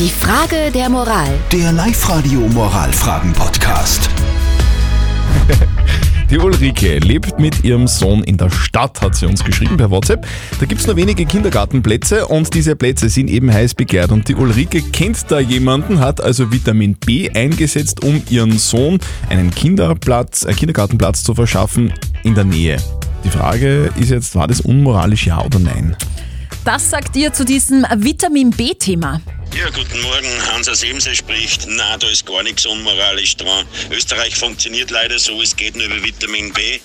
Die Frage der Moral. Der Live-Radio Moralfragen-Podcast. Die Ulrike lebt mit ihrem Sohn in der Stadt, hat sie uns geschrieben per WhatsApp. Da gibt es nur wenige Kindergartenplätze und diese Plätze sind eben heiß begehrt. Und die Ulrike kennt da jemanden, hat also Vitamin B eingesetzt, um ihren Sohn einen Kinderplatz, einen Kindergartenplatz zu verschaffen in der Nähe. Die Frage ist jetzt, war das unmoralisch, ja oder nein? Das sagt ihr zu diesem Vitamin B-Thema. Ja, guten Morgen, Hans aus Emse spricht. Na, da ist gar nichts unmoralisch dran. Österreich funktioniert leider so, es geht nur über Vitamin B.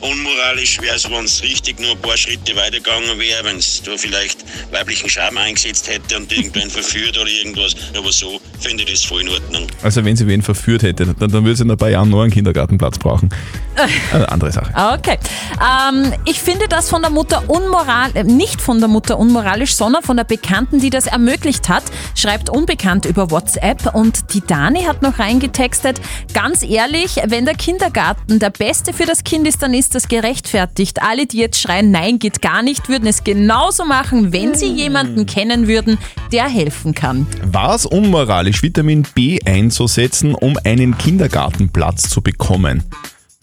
Unmoralisch wäre es, wenn es richtig nur ein paar Schritte weitergegangen wäre, wenn es da vielleicht weiblichen Charme eingesetzt hätte und irgendwen verführt oder irgendwas. Aber so finde ich das voll in Ordnung. Also wenn sie wen verführt hätte, dann, dann würde sie in ein paar Jahren noch einen Kindergartenplatz brauchen. Eine andere Sache. Okay. Ähm, ich finde das von der Mutter unmoral, äh, nicht von der Mutter unmoralisch, sondern von der Bekannten, die das ermöglicht hat, schreibt unbekannt über WhatsApp. Und die Dani hat noch reingetextet, ganz ehrlich, wenn der Kindergarten der beste für das Kind ist, dann ist das gerechtfertigt. Alle, die jetzt schreien, nein, geht gar nicht, würden es genauso machen, wenn sie jemanden kennen würden, der helfen kann. War es unmoralisch, Vitamin B einzusetzen, um einen Kindergartenplatz zu bekommen?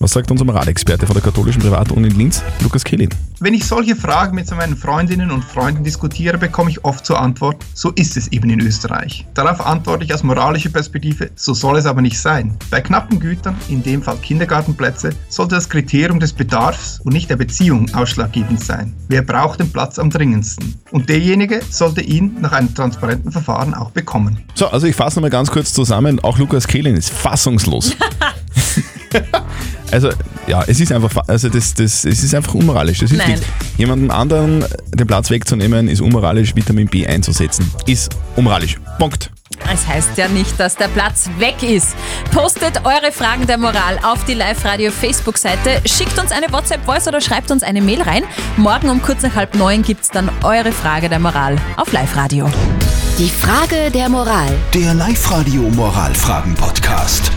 Was sagt unser Moralexperte von der katholischen Privatuni in Linz, Lukas Kehlin? Wenn ich solche Fragen mit meinen Freundinnen und Freunden diskutiere, bekomme ich oft zur Antwort, so ist es eben in Österreich. Darauf antworte ich aus moralischer Perspektive, so soll es aber nicht sein. Bei knappen Gütern, in dem Fall Kindergartenplätze, sollte das Kriterium des Bedarfs und nicht der Beziehung ausschlaggebend sein. Wer braucht den Platz am dringendsten? Und derjenige sollte ihn nach einem transparenten Verfahren auch bekommen. So, also ich fasse nochmal ganz kurz zusammen. Auch Lukas Kehlin ist fassungslos. Also ja, es ist einfach, also das, das, es ist einfach unmoralisch. Das hilft Nein. nicht. Jemandem anderen den Platz wegzunehmen, ist unmoralisch. Vitamin B einzusetzen, ist unmoralisch. Punkt. Es heißt ja nicht, dass der Platz weg ist. Postet eure Fragen der Moral auf die Live-Radio Facebook-Seite, schickt uns eine WhatsApp-Voice oder schreibt uns eine Mail rein. Morgen um kurz nach halb neun gibt es dann eure Frage der Moral auf Live-Radio. Die Frage der Moral. Der Live-Radio Moralfragen-Podcast.